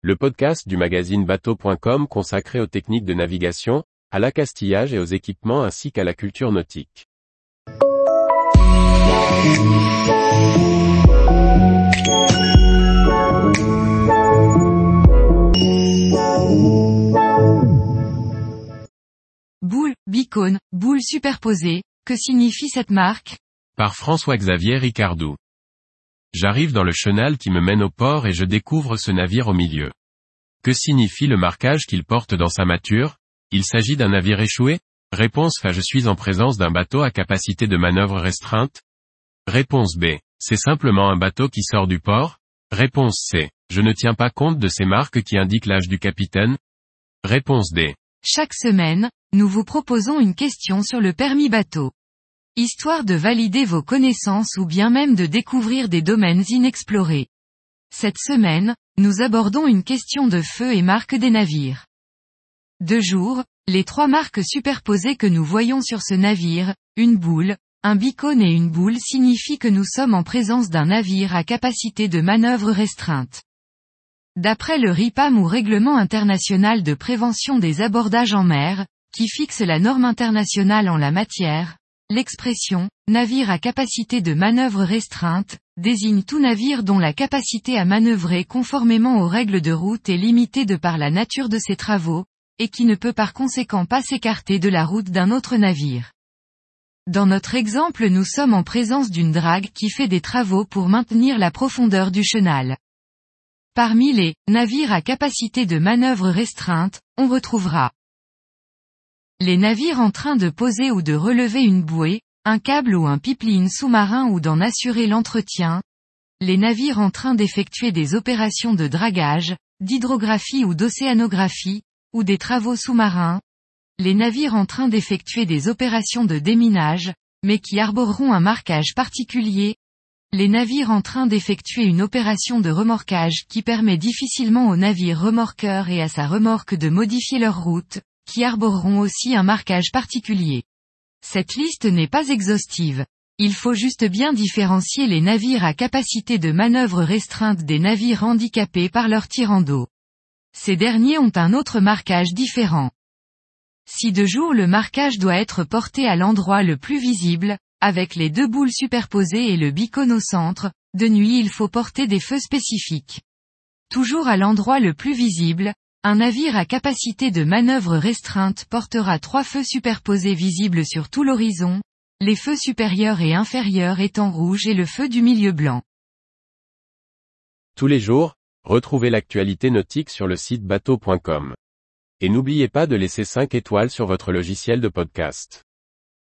le podcast du magazine bateau.com consacré aux techniques de navigation, à l'accastillage et aux équipements ainsi qu'à la culture nautique. Boule, bicône, boule superposée, que signifie cette marque? Par François-Xavier Ricardou. J'arrive dans le chenal qui me mène au port et je découvre ce navire au milieu. Que signifie le marquage qu'il porte dans sa mâture? Il s'agit d'un navire échoué? Réponse Fa Je suis en présence d'un bateau à capacité de manœuvre restreinte Réponse B. C'est simplement un bateau qui sort du port Réponse C. Je ne tiens pas compte de ces marques qui indiquent l'âge du capitaine Réponse D. Chaque semaine, nous vous proposons une question sur le permis bateau histoire de valider vos connaissances ou bien même de découvrir des domaines inexplorés. Cette semaine, nous abordons une question de feu et marque des navires. De jour, les trois marques superposées que nous voyons sur ce navire, une boule, un bicône et une boule signifient que nous sommes en présence d'un navire à capacité de manœuvre restreinte. D'après le RIPAM ou Règlement international de prévention des abordages en mer, qui fixe la norme internationale en la matière, L'expression « navire à capacité de manœuvre restreinte » désigne tout navire dont la capacité à manœuvrer conformément aux règles de route est limitée de par la nature de ses travaux, et qui ne peut par conséquent pas s'écarter de la route d'un autre navire. Dans notre exemple nous sommes en présence d'une drague qui fait des travaux pour maintenir la profondeur du chenal. Parmi les navires à capacité de manœuvre restreinte, on retrouvera les navires en train de poser ou de relever une bouée, un câble ou un pipeline sous-marin ou d'en assurer l'entretien. Les navires en train d'effectuer des opérations de dragage, d'hydrographie ou d'océanographie, ou des travaux sous-marins. Les navires en train d'effectuer des opérations de déminage, mais qui arboreront un marquage particulier. Les navires en train d'effectuer une opération de remorquage qui permet difficilement au navire remorqueur et à sa remorque de modifier leur route, qui arboreront aussi un marquage particulier. Cette liste n'est pas exhaustive. Il faut juste bien différencier les navires à capacité de manœuvre restreinte des navires handicapés par leur tirant d'eau. Ces derniers ont un autre marquage différent. Si de jour le marquage doit être porté à l'endroit le plus visible, avec les deux boules superposées et le bicône au centre, de nuit il faut porter des feux spécifiques. Toujours à l'endroit le plus visible, un navire à capacité de manœuvre restreinte portera trois feux superposés visibles sur tout l'horizon, les feux supérieurs et inférieurs étant rouges et le feu du milieu blanc. Tous les jours, retrouvez l'actualité nautique sur le site bateau.com. Et n'oubliez pas de laisser 5 étoiles sur votre logiciel de podcast.